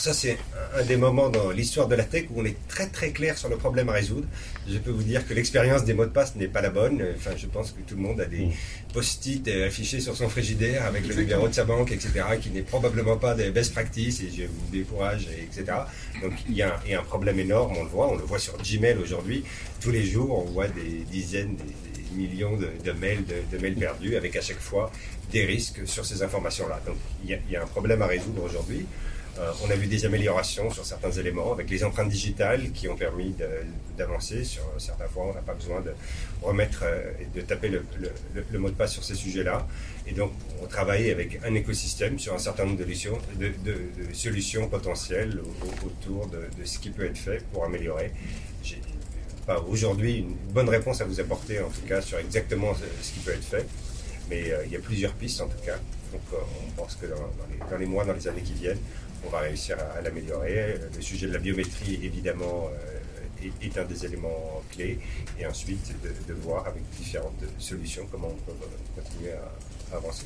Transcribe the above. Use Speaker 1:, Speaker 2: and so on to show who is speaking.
Speaker 1: Alors ça, c'est un des moments dans l'histoire de la tech où on est très très clair sur le problème à résoudre. Je peux vous dire que l'expérience des mots de passe n'est pas la bonne. Enfin, je pense que tout le monde a des mm. post-it affichés sur son frigidaire avec le numéro de sa banque, etc., qui n'est probablement pas des best practices et je vous décourage, etc. Donc il y, a un, problème énorme, on le voit, on le voit sur Gmail aujourd'hui. Tous les jours, on voit des dizaines, des, millions de, mails, de, mails perdus avec à chaque fois des risques sur ces informations-là. Donc il y, a un problème à résoudre aujourd'hui. Euh, on a vu des améliorations sur certains éléments avec les empreintes digitales qui ont permis d'avancer. Sur certains fois, on n'a pas besoin de remettre euh, et de taper le, mot de passe sur ces sujets-là. Et donc, on travaille avec un écosystème sur un certain nombre de, solutions potentielles autour de, ce qui peut être fait pour améliorer. J'ai pas aujourd'hui une bonne réponse à vous apporter, en tout cas, sur exactement ce, qui peut être fait. Mais euh, il y a plusieurs pistes, en tout cas. Donc, on pense que dans les mois, dans les années qui viennent, on va réussir à, l'améliorer. Le sujet de la biométrie, évidemment, euh, est, un des éléments clés. Et ensuite, de, voir avec différentes solutions comment on peut continuer à avancer.